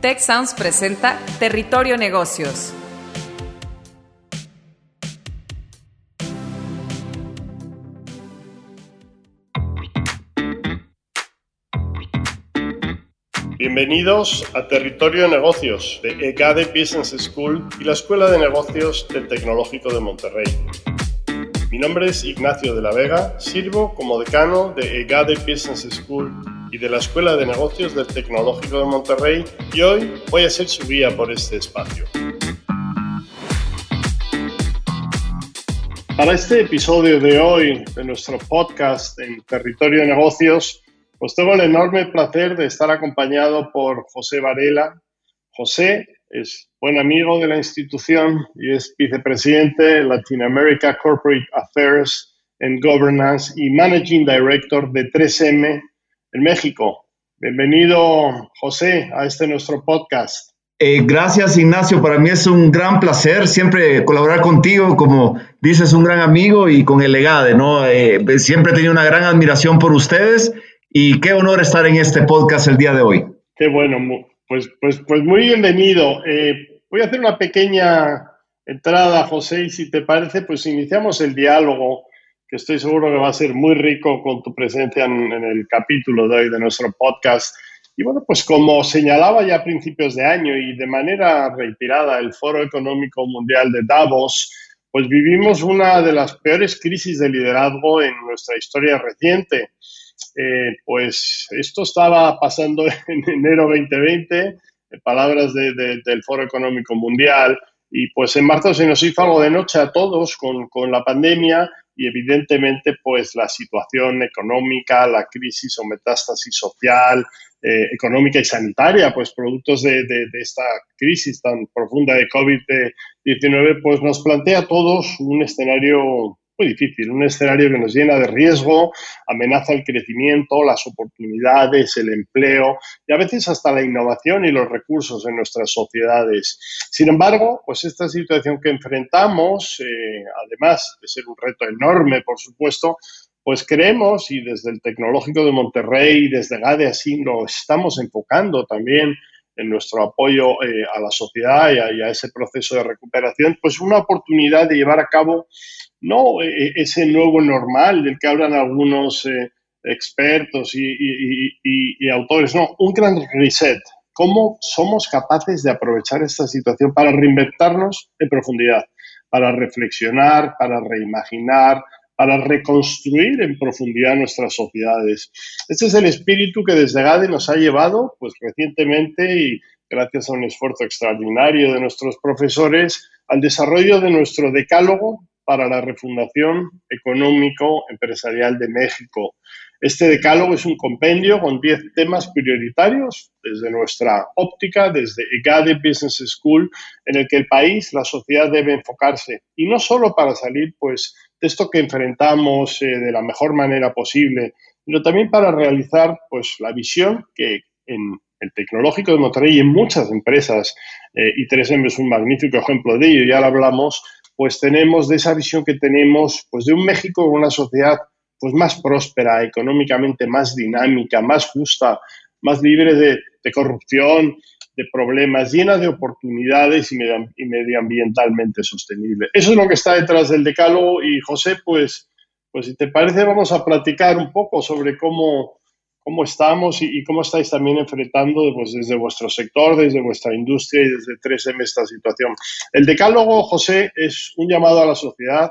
Tech Sounds presenta Territorio Negocios. Bienvenidos a Territorio Negocios de EGADE Business School y la Escuela de Negocios del Tecnológico de Monterrey. Mi nombre es Ignacio de la Vega, sirvo como decano de EGADE Business School y de la Escuela de Negocios del Tecnológico de Monterrey y hoy voy a ser su guía por este espacio. Para este episodio de hoy de nuestro podcast en Territorio de Negocios, pues tengo el enorme placer de estar acompañado por José Varela. José es buen amigo de la institución y es vicepresidente de Latin America Corporate Affairs and Governance y Managing Director de 3M en México. Bienvenido, José, a este nuestro podcast. Eh, gracias, Ignacio. Para mí es un gran placer siempre colaborar contigo, como dices, un gran amigo y con el legade, ¿no? Eh, siempre he tenido una gran admiración por ustedes y qué honor estar en este podcast el día de hoy. Qué bueno, pues, pues, pues muy bienvenido. Eh, voy a hacer una pequeña entrada, José, y si te parece, pues iniciamos el diálogo, que estoy seguro que va a ser muy rico con tu presencia en, en el capítulo de hoy de nuestro podcast. Y bueno, pues como señalaba ya a principios de año y de manera reiterada el Foro Económico Mundial de Davos, pues vivimos una de las peores crisis de liderazgo en nuestra historia reciente. Eh, pues esto estaba pasando en enero 2020, en palabras del Foro Económico Mundial, y pues en marzo se nos hizo algo de noche a todos con, con la pandemia y evidentemente pues la situación económica, la crisis o metástasis social, eh, económica y sanitaria, pues productos de, de, esta crisis tan profunda de COVID-19, pues nos plantea a todos un escenario muy difícil, un escenario que nos llena de riesgo, amenaza el crecimiento, las oportunidades, el empleo y a veces hasta la innovación y los recursos en nuestras sociedades. Sin embargo, pues esta situación que enfrentamos, eh, además de ser un reto enorme, por supuesto, pues creemos, y desde el Tecnológico de Monterrey, desde GADE así lo estamos enfocando también en nuestro apoyo eh, a la sociedad y a, ese proceso de recuperación, pues una oportunidad de llevar a cabo no e, e, ese nuevo normal del que hablan algunos eh, expertos y, y, y, autores, no, un gran reset. ¿Cómo somos capaces de aprovechar esta situación para reinventarnos en profundidad, para reflexionar, para reimaginar, para reconstruir en profundidad nuestras sociedades? Este es el espíritu que desde GADE nos ha llevado, pues recientemente y gracias a un esfuerzo extraordinario de nuestros profesores, al desarrollo de nuestro decálogo para la refundación económico-empresarial de México. Este decálogo es un compendio con 10 temas prioritarios desde nuestra óptica, desde EGADE Business School, en el que el país, la sociedad debe enfocarse. Y no solo para salir pues, esto que enfrentamos eh, de la mejor manera posible, sino también para realizar pues, la visión que en el tecnológico de Monterrey y en muchas empresas, eh, y 3M es un magnífico ejemplo de ello, ya lo hablamos, pues tenemos de esa visión que tenemos pues de un México con una sociedad pues más próspera, económicamente más dinámica, más justa, más libre de corrupción, de problemas, llena de oportunidades y, medio, y, medioambientalmente sostenible. Eso es lo que está detrás del decálogo y José, pues, pues si te parece vamos a platicar un poco sobre cómo, cómo estamos y, y, cómo estáis también enfrentando pues, desde vuestro sector, desde vuestra industria y desde 3M esta situación. El decálogo, José, es un llamado a la sociedad,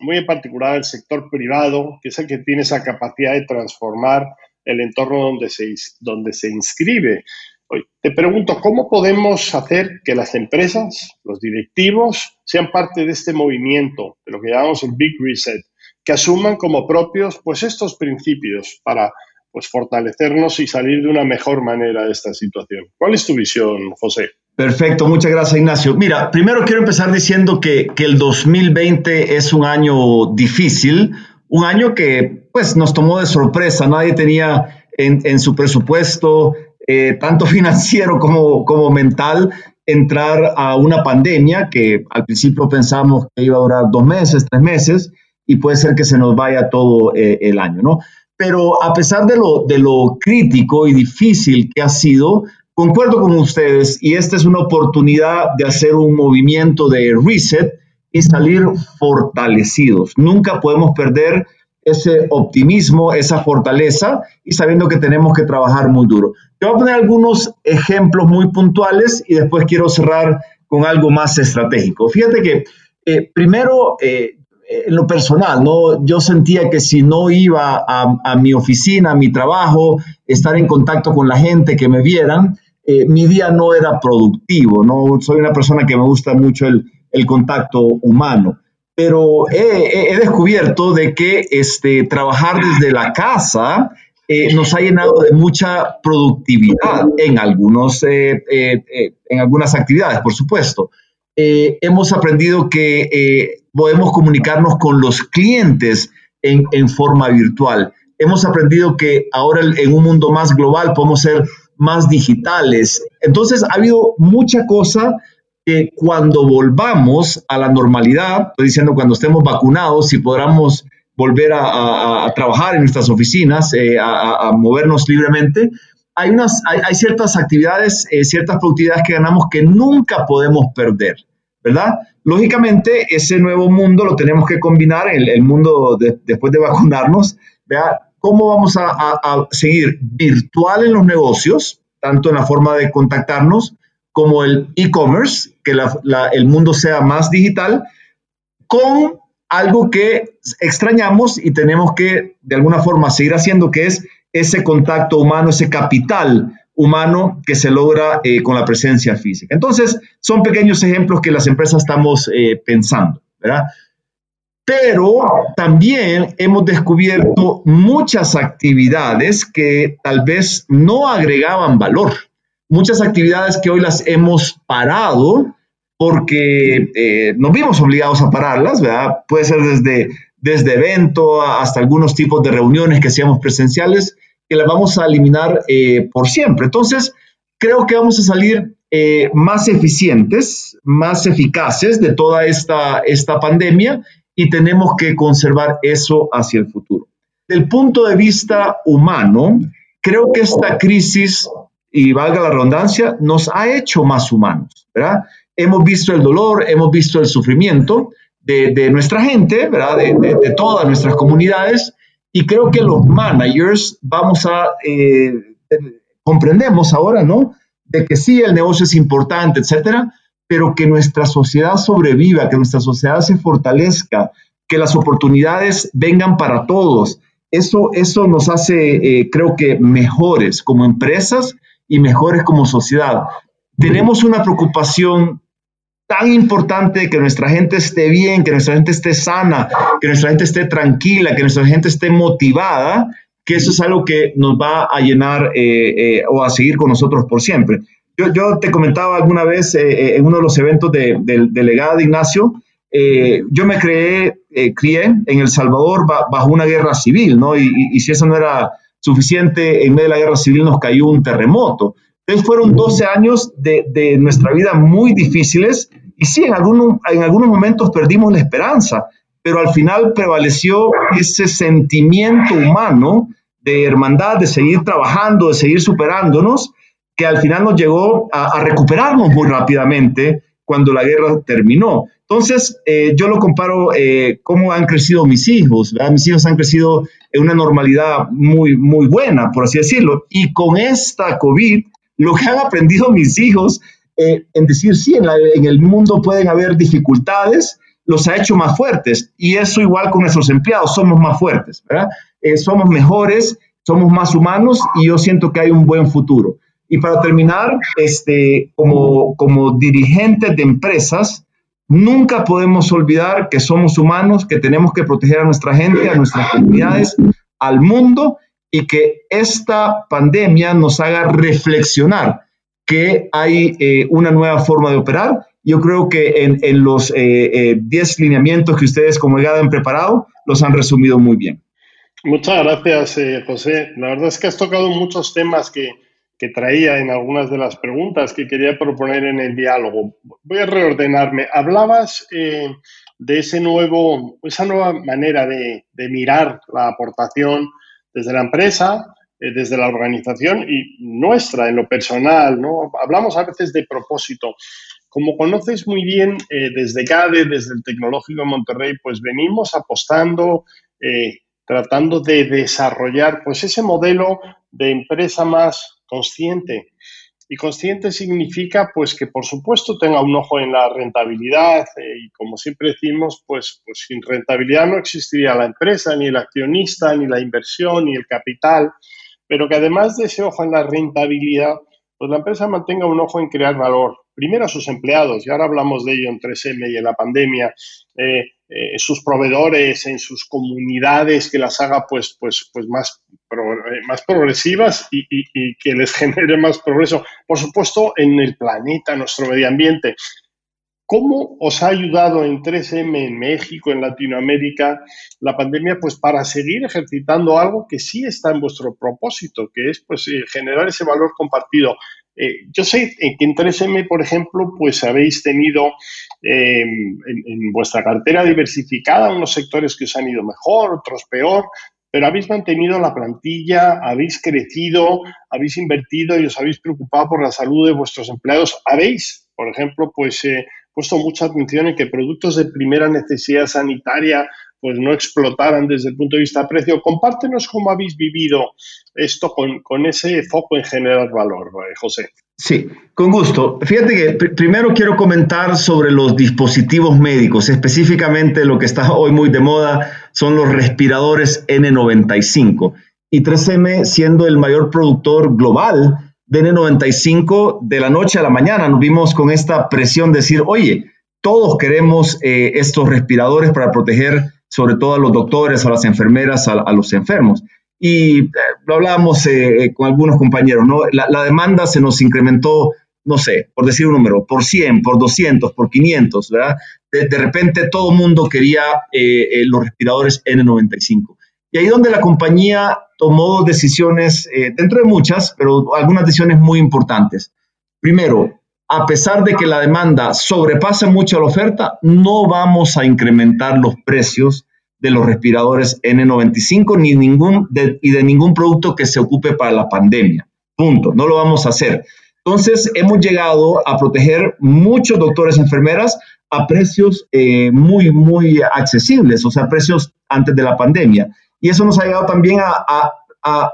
muy en particular al sector privado, que es el que tiene esa capacidad de transformar el entorno donde se, donde se inscribe. Hoy, te pregunto, ¿cómo podemos hacer que las empresas, los directivos, sean parte de este movimiento, de lo que llamamos el Big Reset, que asuman como propios pues, estos principios para pues fortalecernos y salir de una mejor manera de esta situación. ¿Cuál es tu visión, José? Perfecto, muchas gracias Ignacio. Mira, primero quiero empezar diciendo que, que el 2020 es un año difícil, un año que pues nos tomó de sorpresa, nadie tenía en, en su presupuesto, eh, tanto financiero como, como mental, entrar a una pandemia que al principio pensamos que iba a durar dos meses, tres meses, y puede ser que se nos vaya todo eh, el año, ¿no? Pero a pesar de lo, de lo crítico y difícil que ha sido, concuerdo con ustedes y esta es una oportunidad de hacer un movimiento de reset y salir fortalecidos. Nunca podemos perder ese optimismo, esa fortaleza y sabiendo que tenemos que trabajar muy duro. Te voy a poner algunos ejemplos muy puntuales y después quiero cerrar con algo más estratégico. Fíjate que eh, primero, eh, en lo personal, ¿no? yo sentía que si no iba a, mi oficina, a mi trabajo, estar en contacto con la gente, que me vieran, eh, mi día no era productivo. ¿no? Soy una persona que me gusta mucho el, el contacto humano pero he, descubierto de que este, trabajar desde la casa eh, nos ha llenado de mucha productividad en, algunos, eh, eh, en algunas actividades, por supuesto. hemos aprendido que podemos comunicarnos con los clientes en, en, forma virtual. Hemos aprendido que ahora en un mundo más global podemos ser más digitales. Entonces ha habido mucha cosa que cuando volvamos a la normalidad, estoy diciendo cuando estemos vacunados, si podamos volver a, trabajar en nuestras oficinas, eh, a, movernos libremente, hay, unas, hay, ciertas actividades, eh, ciertas productividades que ganamos que nunca podemos perder, ¿verdad? Lógicamente, ese nuevo mundo lo tenemos que combinar, el, el mundo después de vacunarnos, ¿verdad? ¿Cómo vamos a, a seguir virtual en los negocios, tanto en la forma de contactarnos, como el e-commerce, que el mundo sea más digital, con algo que extrañamos y tenemos que de alguna forma seguir haciendo, que es ese contacto humano, ese capital humano que se logra eh, con la presencia física. Entonces, son pequeños ejemplos que las empresas estamos eh, pensando, ¿verdad? Pero también hemos descubierto muchas actividades que tal vez no agregaban valor muchas actividades que hoy las hemos parado porque eh, nos vimos obligados a pararlas, ¿verdad? Puede ser desde, desde evento hasta algunos tipos de reuniones que hacíamos presenciales, que las vamos a eliminar eh, por siempre. Entonces, creo que vamos a salir eh, más eficientes, más eficaces de toda esta, esta pandemia y tenemos que conservar eso hacia el futuro. Del punto de vista humano, creo que esta crisis y valga la redundancia, nos ha hecho más humanos, ¿verdad? Hemos visto el dolor, hemos visto el sufrimiento de, nuestra gente, ¿verdad? De, todas nuestras comunidades, y creo que los managers vamos a, eh, comprendemos ahora, ¿no? De que sí, el negocio es importante, etcétera, pero que nuestra sociedad sobreviva, que nuestra sociedad se fortalezca, que las oportunidades vengan para todos. Eso, eso nos hace, eh, creo que, mejores como empresas y mejores como sociedad. Tenemos una preocupación tan importante de que nuestra gente esté bien, que nuestra gente esté sana, que nuestra gente esté tranquila, que nuestra gente esté motivada, que eso es algo que nos va a llenar eh, eh, o a seguir con nosotros por siempre. Yo, yo te comentaba alguna vez eh, en uno de los eventos del delegado de Ignacio, yo me creé, crié en El Salvador bajo una guerra civil, ¿no? Y, y, si eso no era suficiente, en medio de la guerra civil nos cayó un terremoto. Entonces fueron 12 años de, de nuestra vida muy difíciles y sí, en, algunos, en algunos momentos perdimos la esperanza, pero al final prevaleció ese sentimiento humano de hermandad, de seguir trabajando, de seguir superándonos, que al final nos llegó a, recuperarnos muy rápidamente cuando la guerra terminó. Entonces, eh, yo lo comparo eh, cómo han crecido mis hijos. Mis hijos han crecido en una normalidad muy, muy buena, por así decirlo. Y con esta COVID, lo que han aprendido mis hijos eh, en decir, sí, en, el mundo pueden haber dificultades, los ha hecho más fuertes. Y eso igual con nuestros empleados, somos más fuertes, ¿verdad? Eh, somos mejores, somos más humanos y yo siento que hay un buen futuro. Y para terminar, este, como, como dirigentes de empresas, Nunca podemos olvidar que somos humanos, que tenemos que proteger a nuestra gente, a nuestras comunidades, al mundo y que esta pandemia nos haga reflexionar que hay eh, una nueva forma de operar. Yo creo que en, los 10 eh, eh, lineamientos que ustedes como EGADA han preparado, los han resumido muy bien. Muchas gracias, José. La verdad es que has tocado muchos temas que, que traía en algunas de las preguntas que quería proponer en el diálogo. Voy a reordenarme. Hablabas eh, de ese nuevo, esa nueva manera de, mirar la aportación desde la empresa, desde la organización y nuestra, en lo personal, ¿no? Hablamos a veces de propósito. Como conoces muy bien, desde CADE, desde el Tecnológico de Monterrey, pues venimos apostando, tratando de desarrollar pues ese modelo de empresa más consciente. Y consciente significa pues que por supuesto tenga un ojo en la rentabilidad eh, y como siempre decimos pues, pues sin rentabilidad no existiría la empresa, ni el accionista, ni la inversión, ni el capital, pero que además de ese ojo en la rentabilidad pues la empresa mantenga un ojo en crear valor, primero a sus empleados, y ahora hablamos de ello en 3M y en la pandemia, eh, eh, sus proveedores, en sus comunidades, que las haga pues, pues, pues más, eh, más progresivas y, y, que les genere más progreso. Por supuesto, en el planeta, nuestro medio ambiente. ¿Cómo os ha ayudado en 3M en México, en Latinoamérica, la pandemia, pues para seguir ejercitando algo que sí está en vuestro propósito, que es pues generar ese valor compartido? Eh, yo sé que en 3M, por ejemplo, pues habéis tenido em, en, vuestra cartera diversificada unos sectores que os han ido mejor, otros peor, pero habéis mantenido la plantilla, habéis crecido, habéis invertido y os habéis preocupado por la salud de vuestros empleados. Habéis, por ejemplo, pues eh, puesto mucha atención en que productos de primera necesidad sanitaria pues no explotaran desde el punto de vista de precio. Compártenos cómo habéis vivido esto con, ese foco en generar valor, eh, José. Sí, con gusto. Fíjate que primero quiero comentar sobre los dispositivos médicos, específicamente lo que está hoy muy de moda son los respiradores N95. Y 3M, siendo el mayor productor global de N95, de la noche a la mañana nos vimos con esta presión de decir, oye, todos queremos eh, estos respiradores para proteger sobre todo a los doctores, a las enfermeras, a, los enfermos. Y eh, lo hablábamos eh, con algunos compañeros, ¿no? La, demanda se nos incrementó, no sé, por decir un número, por 100, por 200, por 500, ¿verdad? De, repente todo el mundo quería los respiradores N95. Y ahí donde la compañía tomó decisiones, dentro de muchas, pero algunas decisiones muy importantes. Primero, a pesar de que la demanda sobrepasa mucho la oferta, no vamos a incrementar los precios de los respiradores N95 ni ningún y de ningún producto que se ocupe para la pandemia. Punto. No lo vamos a hacer. Entonces, hemos llegado a proteger muchos doctores y enfermeras a precios eh, muy, muy accesibles, o sea, precios antes de la pandemia. Y eso nos ha llegado también a,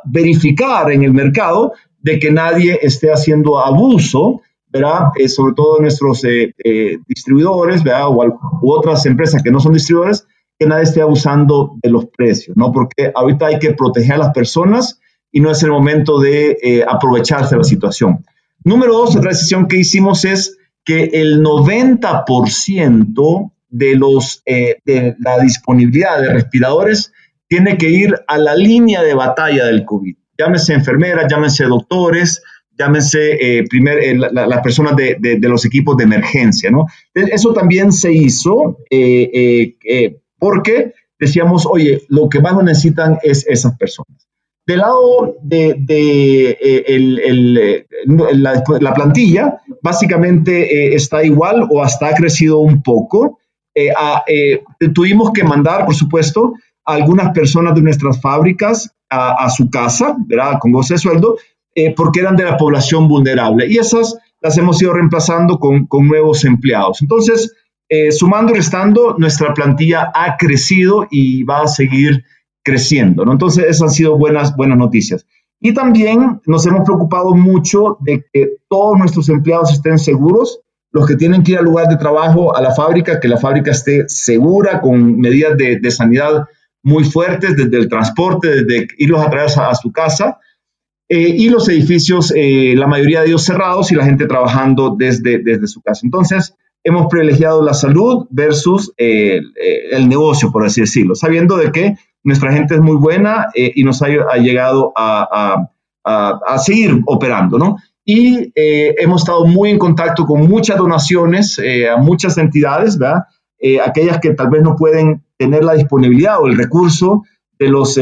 verificar en el mercado de que nadie esté haciendo abuso ¿verdad? Eh, sobre todo nuestros eh, eh, distribuidores, ¿verdad? O, u otras empresas que no son distribuidores, que nadie esté abusando de los precios, ¿no? Porque ahorita hay que proteger a las personas y no es el momento de aprovecharse de la situación. Número dos, otra decisión que hicimos es que el 90% de, los, de la disponibilidad de respiradores tiene que ir a la línea de batalla del COVID. Llámese enfermeras, llámese doctores, llámense eh, primer, eh, las personas de, los equipos de emergencia, ¿no? Eso también se hizo eh, porque decíamos, oye, lo que más necesitan es esas personas. Del lado de, la, plantilla, básicamente está igual o hasta ha crecido un poco. tuvimos que mandar, por supuesto, algunas personas de nuestras fábricas a, su casa, ¿verdad? Con goce de sueldo, eh, porque eran de la población vulnerable. Y esas las hemos ido reemplazando con, nuevos empleados. Entonces, eh, sumando y restando, nuestra plantilla ha crecido y va a seguir creciendo. ¿no? Entonces, esas han sido buenas, buenas noticias. Y también nos hemos preocupado mucho de que todos nuestros empleados estén seguros, los que tienen que ir al lugar de trabajo, a la fábrica, que la fábrica esté segura, con medidas de, sanidad muy fuertes, desde el transporte, desde irlos a traer a su casa, eh, y los edificios, eh, la mayoría de ellos cerrados y la gente trabajando desde, desde su casa. Entonces, hemos privilegiado la salud versus eh, el negocio, por así decirlo, sabiendo de que nuestra gente es muy buena y nos ha, llegado a, a, a, seguir operando, ¿no? Y hemos estado muy en contacto con muchas donaciones a muchas entidades, ¿verdad? Aquellas que tal vez no pueden tener la disponibilidad o el recurso de los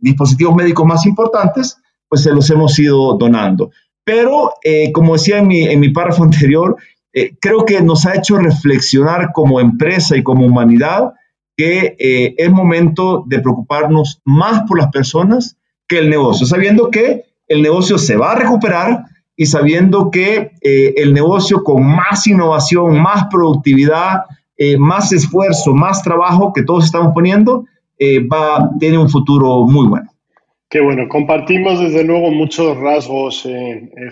dispositivos médicos más importantes, pues se los hemos ido donando. Pero, eh, como decía en mi, en mi párrafo anterior, eh, creo que nos ha hecho reflexionar como empresa y como humanidad que eh, es momento de preocuparnos más por las personas que el negocio, sabiendo que el negocio se va a recuperar y sabiendo que eh, el negocio con más innovación, más productividad, eh, más esfuerzo, más trabajo que todos estamos poniendo, eh, va, tiene un futuro muy bueno. Qué bueno, compartimos desde luego muchos rasgos,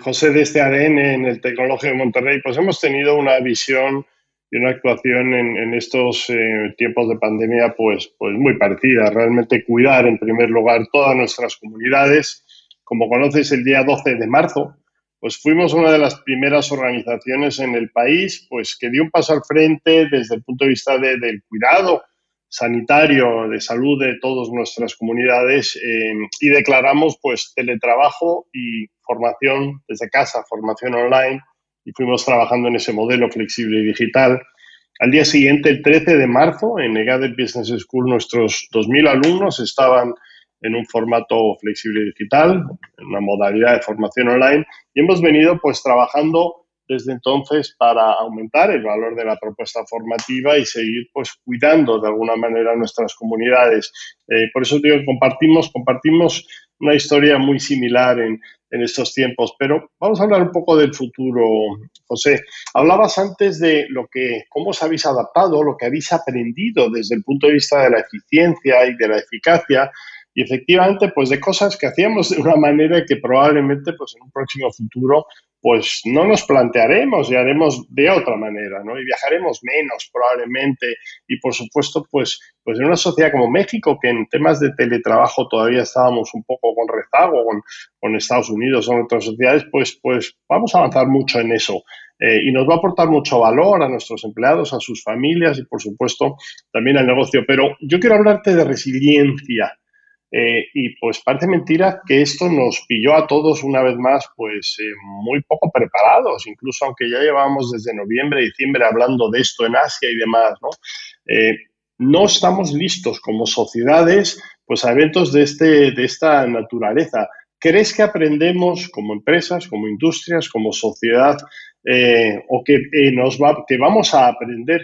José, de este ADN en el Tecnológico de Monterrey. Pues hemos tenido una visión y una actuación en, estos tiempos de pandemia pues, pues muy parecida. Realmente cuidar en primer lugar todas nuestras comunidades. Como conoces, el día 12 de marzo pues fuimos una de las primeras organizaciones en el país pues que dio un paso al frente desde el punto de vista del cuidado sanitario, de salud de todas nuestras comunidades eh, y declaramos pues teletrabajo y formación desde casa, formación online y fuimos trabajando en ese modelo flexible y digital. Al día siguiente, el 13 de marzo, en Negative Business School, nuestros 2.000 alumnos estaban en un formato flexible digital, en una modalidad de formación online y hemos venido pues trabajando desde entonces para aumentar el valor de la propuesta formativa y seguir pues cuidando de alguna manera nuestras comunidades. Eh, por eso digo, compartimos, compartimos una historia muy similar en, en estos tiempos, pero vamos a hablar un poco del futuro, José. Hablabas antes de lo que, cómo os habéis adaptado, lo que habéis aprendido desde el punto de vista de la eficiencia y de la eficacia y efectivamente, pues de cosas que hacíamos de una manera que probablemente pues en un próximo futuro pues no nos plantearemos y haremos de otra manera, ¿no? Y viajaremos menos probablemente y por supuesto pues, pues en una sociedad como México que en temas de teletrabajo todavía estábamos un poco con rezago con, con Estados Unidos o en otras sociedades, pues, pues vamos a avanzar mucho en eso. Eh, y nos va a aportar mucho valor a nuestros empleados, a sus familias y por supuesto también al negocio. Pero yo quiero hablarte de resiliencia. Eh, y pues parece mentira que esto nos pilló a todos una vez más pues eh, muy poco preparados, incluso aunque ya llevamos desde noviembre, diciembre hablando de esto en Asia y demás, ¿no? Eh, no estamos listos como sociedades pues a eventos de, este, de esta naturaleza. ¿Crees que aprendemos como empresas, como industrias, como sociedad o que, nos va, que vamos a aprender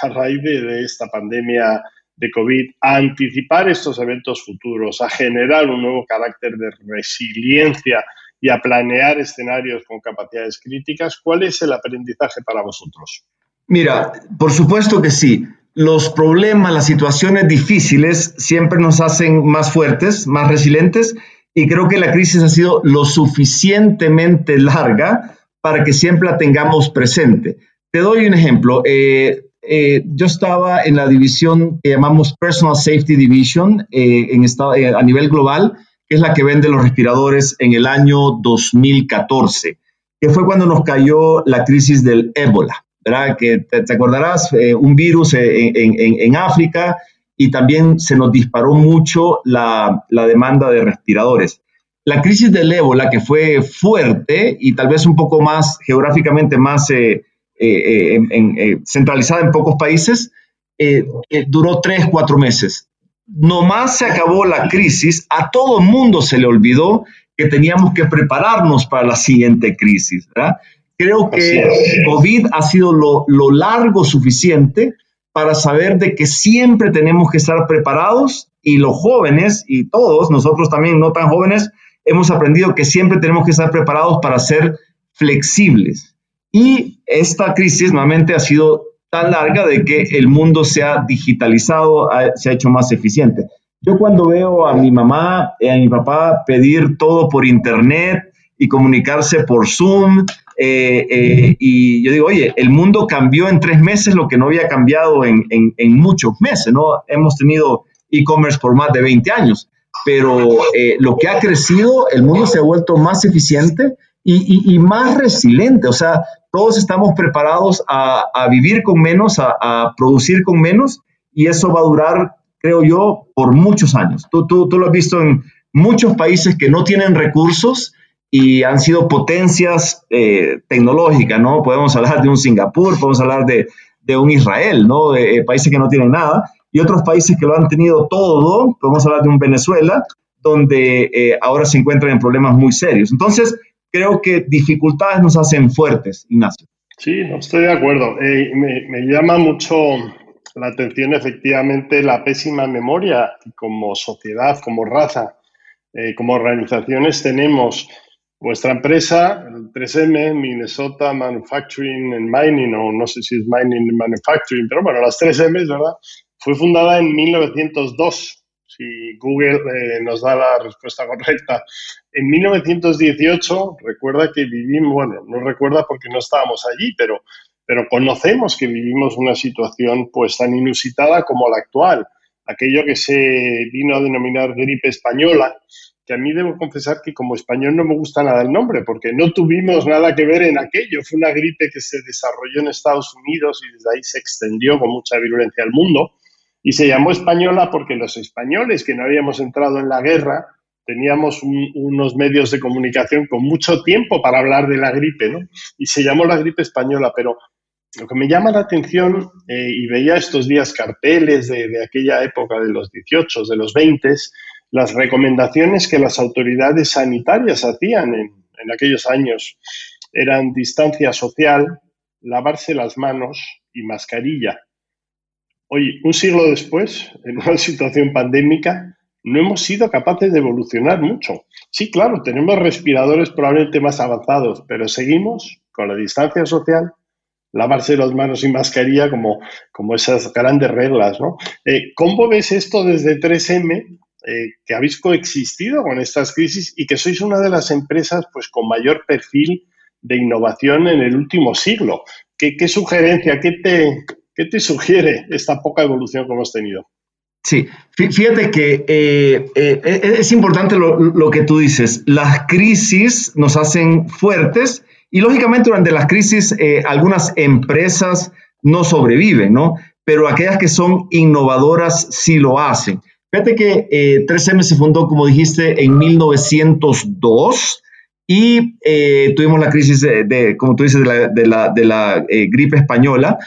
a raíz de esta pandemia de COVID, a anticipar estos eventos futuros, a generar un nuevo carácter de resiliencia y a planear escenarios con capacidades críticas. ¿Cuál es el aprendizaje para vosotros? Mira, por supuesto que sí. Los problemas, las situaciones difíciles siempre nos hacen más fuertes, más resilientes y creo que la crisis ha sido lo suficientemente larga para que siempre la tengamos presente. Te doy un ejemplo. Eh, eh, yo estaba en la división que llamamos Personal Safety Division eh, en eh, a nivel global, que es la que vende los respiradores en el año 2014, que fue cuando nos cayó la crisis del ébola, ¿verdad? Que te, acordarás, un virus en, en, África y también se nos disparó mucho la, la demanda de respiradores. La crisis del ébola, que fue fuerte y tal vez un poco más geográficamente más eh, eh, centralizada en pocos países, duró tres, cuatro meses. Nomás se acabó la crisis, a todo el mundo se le olvidó que teníamos que prepararnos para la siguiente crisis. Creo que COVID ha sido lo, lo largo suficiente para saber de que siempre tenemos que estar preparados y los jóvenes y todos, nosotros también no tan jóvenes, hemos aprendido que siempre tenemos que estar preparados para ser flexibles. Y esta crisis nuevamente ha sido tan larga de que el mundo se ha digitalizado, se ha hecho más eficiente. Yo cuando veo a mi mamá y a mi papá pedir todo por internet y comunicarse por Zoom, eh, eh, y yo digo, oye, el mundo cambió en tres meses lo que no había cambiado en, muchos meses, ¿no? Hemos tenido e-commerce por más de 20 años, pero eh, lo que ha crecido, el mundo se ha vuelto más eficiente y, más resiliente. O sea, todos estamos preparados a, vivir con menos, a, producir con menos, y eso va a durar, creo yo, por muchos años. Tú, tú, tú lo has visto en muchos países que no tienen recursos y han sido potencias eh, tecnológicas, ¿no? Podemos hablar de un Singapur, podemos hablar de, de un Israel, ¿no? De, eh, países que no tienen nada, y otros países que lo han tenido todo, podemos hablar de un Venezuela, donde eh, ahora se encuentran en problemas muy serios. Entonces, creo que dificultades nos hacen fuertes, Ignacio. Sí, no estoy de acuerdo. Eh, me, llama mucho la atención efectivamente la pésima memoria como sociedad, como raza. eh, como organizaciones tenemos vuestra empresa, 3M, Minnesota Manufacturing and Mining, o no sé si es Mining and Manufacturing, pero bueno, las 3M, ¿verdad? Fue fundada en 1902 si Google eh, nos da la respuesta correcta. En 1918, recuerda que vivimos, bueno, no recuerda porque no estábamos allí, pero, pero conocemos que vivimos una situación pues tan inusitada como la actual. Aquello que se vino a denominar gripe española, que a mí debo confesar que como español no me gusta nada el nombre, porque no tuvimos nada que ver en aquello. Fue una gripe que se desarrolló en Estados Unidos y desde ahí se extendió con mucha virulencia al mundo. Y se llamó española porque los españoles que no habíamos entrado en la guerra teníamos unos medios de comunicación con mucho tiempo para hablar de la gripe, ¿no? Y se llamó la gripe española, pero lo que me llama la atención, eh, y veía estos días carteles de, aquella época, de los 18, de los 20, las recomendaciones que las autoridades sanitarias hacían en aquellos años eran distancia social, lavarse las manos y mascarilla. Hoy, un siglo después, en una situación pandémica, no hemos sido capaces de evolucionar mucho. Sí, claro, tenemos respiradores probablemente más avanzados, pero seguimos con la distancia social, lavarse las manos y mascarilla como, como esas grandes reglas. ¿no? Eh, ¿Cómo ves esto desde 3M, eh, que habéis coexistido con estas crisis y que sois una de las empresas pues, con mayor perfil de innovación en el último siglo? ¿Qué, qué sugerencia, qué te, ¿Qué te sugiere esta poca evolución que hemos tenido? Sí, fíjate que eh, eh, es importante lo, que tú dices. Las crisis nos hacen fuertes y lógicamente durante las crisis eh, algunas empresas no sobreviven, ¿no? Pero aquellas que son innovadoras sí lo hacen. Fíjate que 3M se fundó, como dijiste, en 1902 y tuvimos la crisis de, como tú dices, de la gripe española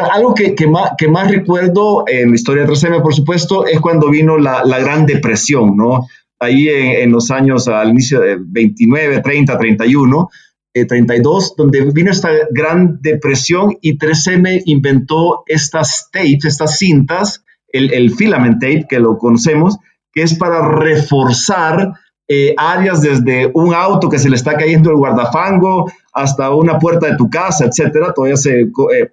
algo que, que, más, que, más, recuerdo en la historia de 3M, por supuesto, es cuando vino la, la Gran Depresión, ¿no? Ahí en, los años al inicio de 29, 30, 31, 32, donde vino esta Gran Depresión y 3M inventó estas tapes, estas cintas, el, el filament tape, que lo conocemos, que es para reforzar eh, áreas desde un auto que se le está cayendo el guardafango hasta una puerta de tu casa, etcétera, todavía se eh,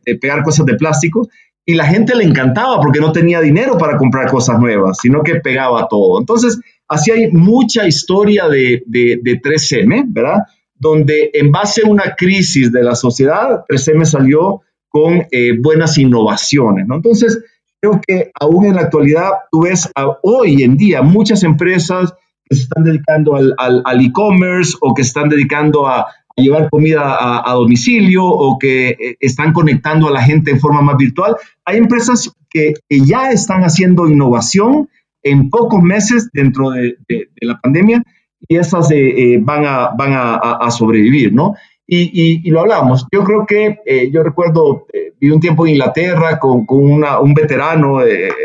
eh, pegar cosas de plástico y la gente le encantaba porque no tenía dinero para comprar cosas nuevas, sino que pegaba todo. Entonces, así hay mucha historia de, de, 3M, ¿verdad? Donde en base a una crisis de la sociedad, 3M salió con buenas innovaciones, ¿no? Entonces, creo que aún en la actualidad, tú ves hoy en día muchas empresas que se están dedicando al e-commerce o que están dedicando a, llevar comida a, domicilio o que eh, están conectando a la gente en forma más virtual. Hay empresas que, ya están haciendo innovación en pocos meses dentro de, la pandemia y esas eh, eh, van, a, van a, sobrevivir, ¿no? Y, lo hablamos. Yo creo que, yo recuerdo, viví un tiempo en Inglaterra con, con un veterano,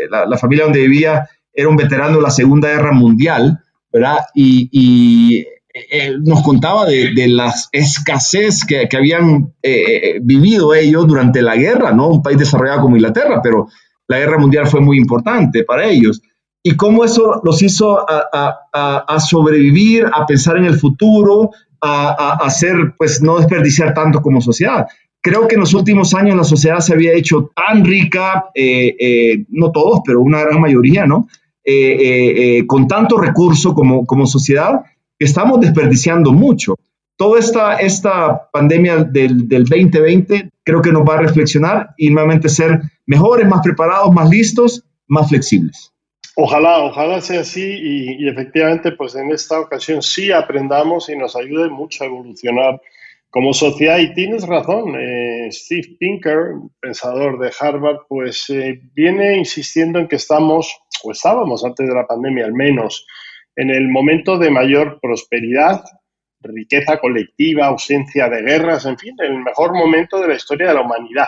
la, la, familia donde vivía era un veterano de la Segunda Guerra Mundial, ¿verdad? Y, nos contaba de, de las escasez que, que habían eh, eh, vivido ellos durante la guerra, ¿no? Un país desarrollado como Inglaterra, pero la guerra mundial fue muy importante para ellos. Y cómo eso los hizo a, a, a sobrevivir, a pensar en el futuro, a, hacer, pues no desperdiciar tanto como sociedad. Creo que en los últimos años la sociedad se había hecho tan rica, eh, no todos, pero una gran mayoría, ¿no? Eh, eh, eh, con tanto recurso como, como sociedad, estamos desperdiciando mucho. Toda esta, esta pandemia del, del 2020 creo que nos va a reflexionar y nuevamente ser mejores, más preparados, más listos, más flexibles. Ojalá, ojalá sea así y, y, efectivamente pues en esta ocasión sí aprendamos y nos ayude mucho a evolucionar como sociedad. Y tienes razón, Steve Pinker, pensador de Harvard, pues viene insistiendo en que estamos estábamos antes de la pandemia al menos, en el momento de mayor prosperidad, riqueza colectiva, ausencia de guerras, en fin, el mejor momento de la historia de la humanidad.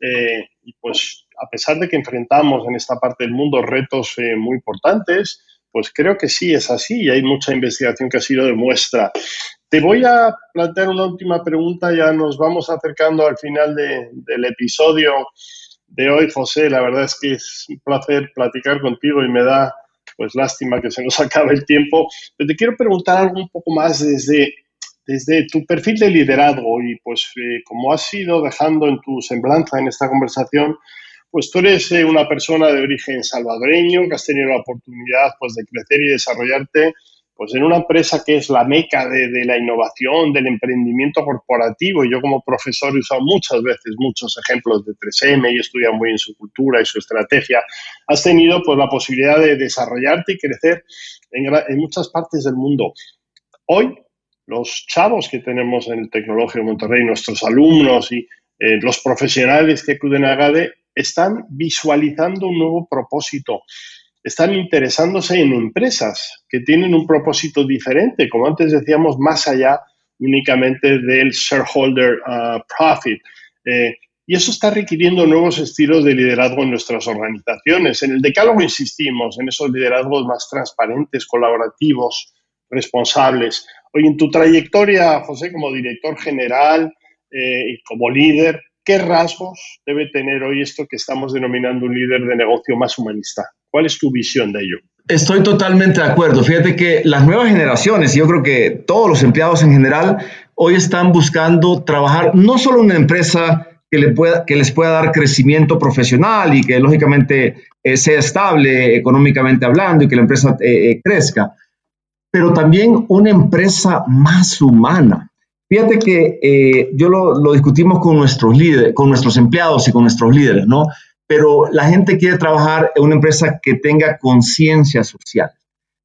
Eh, y pues a pesar de que enfrentamos en esta parte del mundo retos eh, muy importantes, pues creo que sí es así y hay mucha investigación que ha sido de muestra. Te voy a plantear una última pregunta, ya nos vamos acercando al final del episodio de hoy, José. La verdad es que es un placer platicar contigo y me da pues lástima que se nos acabe el tiempo. Pero te quiero preguntar algo un poco más desde, desde tu perfil de liderazgo y pues eh, como has ido dejando en tu semblanza en esta conversación, pues tú eres eh, una persona de origen salvadoreño que has tenido la oportunidad pues de crecer y desarrollarte pues en una empresa que es la meca de, la innovación, del emprendimiento corporativo. Y yo como profesor he usado muchas veces muchos ejemplos de 3M y he estudiado muy en su cultura y su estrategia. Has tenido pues la posibilidad de desarrollarte y crecer en, muchas partes del mundo. Hoy los chavos que tenemos en el Tecnológico de Monterrey, nuestros alumnos y eh, los profesionales que acuden a GADE están visualizando un nuevo propósito, están interesándose en empresas que tienen un propósito diferente, como antes decíamos, más allá únicamente del shareholder uh, profit. Eh, y eso está requiriendo nuevos estilos de liderazgo en nuestras organizaciones. En el decálogo insistimos en esos liderazgos más transparentes, colaborativos, responsables. Hoy en tu trayectoria, José, como director general eh, y como líder, ¿Qué rasgos debe tener hoy esto que estamos denominando un líder de negocio más humanista? ¿Cuál es tu visión de ello? Estoy totalmente de acuerdo. Fíjate que las nuevas generaciones, y yo creo que todos los empleados en general, hoy están buscando trabajar no solo en una empresa que, les pueda dar crecimiento profesional y que lógicamente eh, sea estable económicamente hablando y que la empresa eh, eh, crezca, pero también una empresa más humana Fíjate que eh, yo lo, discutimos con nuestros con nuestros empleados y con nuestros líderes, ¿no? Pero la gente quiere trabajar en una empresa que tenga conciencia social.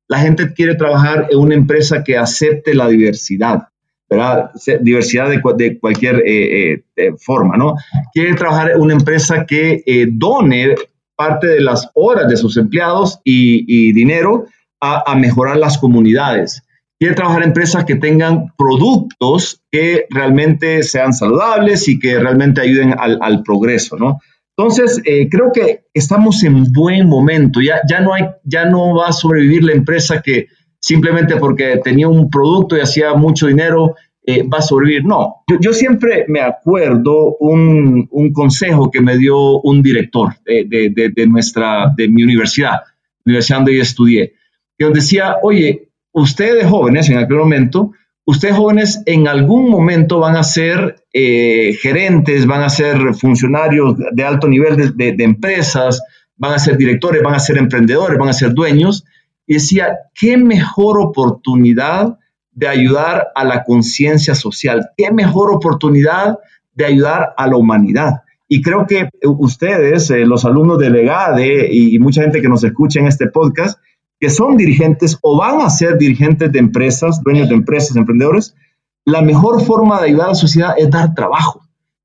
La gente quiere trabajar en una empresa que acepte la diversidad, ¿verdad? Diversidad de, cualquier eh, eh, forma, ¿no? Quiere trabajar en una empresa que done parte de las horas de sus empleados y, dinero a, mejorar las comunidades quiere trabajar en empresas que tengan productos que realmente sean saludables y que realmente ayuden al, progreso, ¿no? Entonces, eh, creo que estamos en buen momento. Ya, ya, no hay, ya no va a sobrevivir la empresa que simplemente porque tenía un producto y hacía mucho dinero eh, va a sobrevivir. No, yo, siempre me acuerdo un, consejo que me dio un director de, de, de, nuestra, de mi universidad, universidad donde yo estudié, que nos decía, oye, ustedes jóvenes en aquel momento, ustedes jóvenes en algún momento van a ser eh, gerentes, van a ser funcionarios de alto nivel de, empresas, van a ser directores, van a ser emprendedores, van a ser dueños. Y decía, qué mejor oportunidad de ayudar a la conciencia social, qué mejor oportunidad de ayudar a la humanidad. Y creo que ustedes, eh, los alumnos de Legade y mucha gente que nos escucha en este podcast, que son dirigentes o van a ser dirigentes de empresas, dueños de empresas, emprendedores, la mejor forma de ayudar a la sociedad es dar trabajo,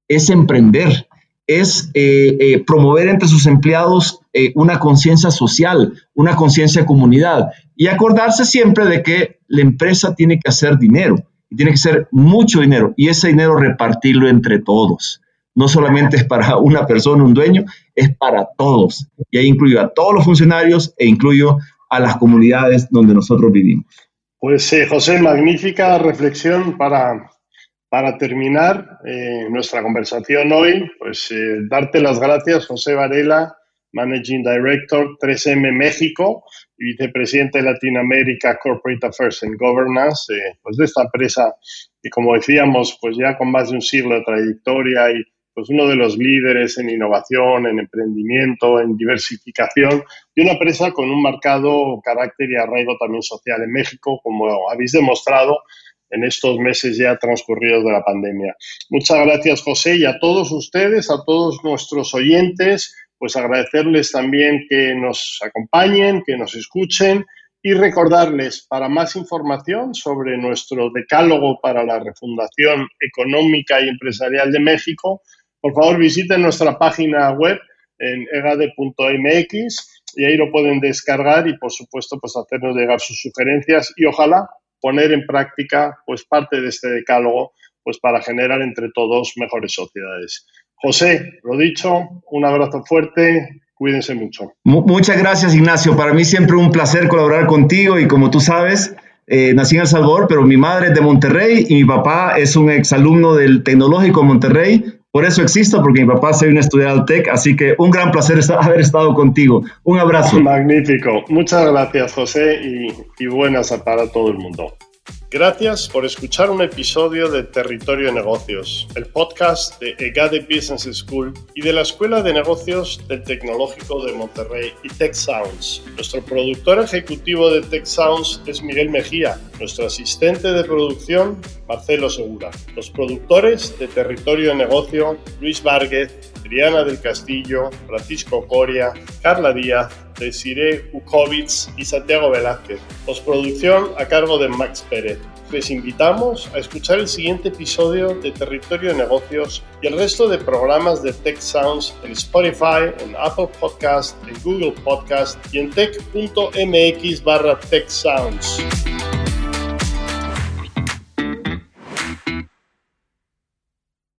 es emprender, es eh, eh, promover entre sus empleados eh, una conciencia social, una conciencia de comunidad y acordarse siempre de que la empresa tiene que hacer dinero tiene que ser mucho dinero y ese dinero repartirlo entre todos. No solamente es para una persona, un dueño, es para todos. Y ahí incluyo a todos los funcionarios e incluyo a las comunidades donde nosotros vivimos. Pues eh, José, magnífica reflexión para, para terminar eh, nuestra conversación hoy. Pues eh, darte las gracias, José Varela, Managing Director 3M México y vicepresidente de Latinoamérica Corporate Affairs and Governance, pues de esta empresa que como decíamos, pues ya con más de un siglo de trayectoria y pues uno de los líderes en innovación, en emprendimiento, en diversificación y una empresa con un marcado carácter y arraigo también social en México, como habéis demostrado en estos meses ya transcurridos de la pandemia. Muchas gracias, José, y a todos ustedes, a todos nuestros oyentes, pues agradecerles también que nos acompañen, que nos escuchen y recordarles para más información sobre nuestro decálogo para la refundación económica y empresarial de México, por favor visiten nuestra página web en egade.mx y ahí lo pueden descargar y por supuesto pues hacernos llegar sus sugerencias y ojalá poner en práctica pues parte de este decálogo pues para generar entre todos mejores sociedades. José, lo dicho, un abrazo fuerte, cuídense mucho. Muchas gracias Ignacio, para mí siempre un placer colaborar contigo y como tú sabes, eh, nací en El Salvador, pero mi madre es de Monterrey y mi papá es un exalumno del Tecnológico de Monterrey Por eso existo, porque mi papá soy un estudiante del TEC, así que un gran placer haber estado contigo. Un abrazo. Magnífico. Muchas gracias, José, y, y buenas para todo el mundo. Gracias por escuchar un episodio de Territorio de Negocios, el podcast de EGADE Business School y de la Escuela de Negocios del Tecnológico de Monterrey y Tech Sounds. Nuestro productor ejecutivo de Tech Sounds es Miguel Mejía, nuestro asistente de producción Marcelo Segura, los productores de Territorio de Negocio Luis Vargas, Adriana del Castillo, Francisco Coria, Carla Díaz, Desiree Ukovitz y Santiago Velázquez. Postproducción a cargo de Max Pérez. Les invitamos a escuchar el siguiente episodio de Territorio de Negocios y el resto de programas de Tech Sounds en Spotify, en Apple Podcast, en Google Podcast y en tech.mx barra.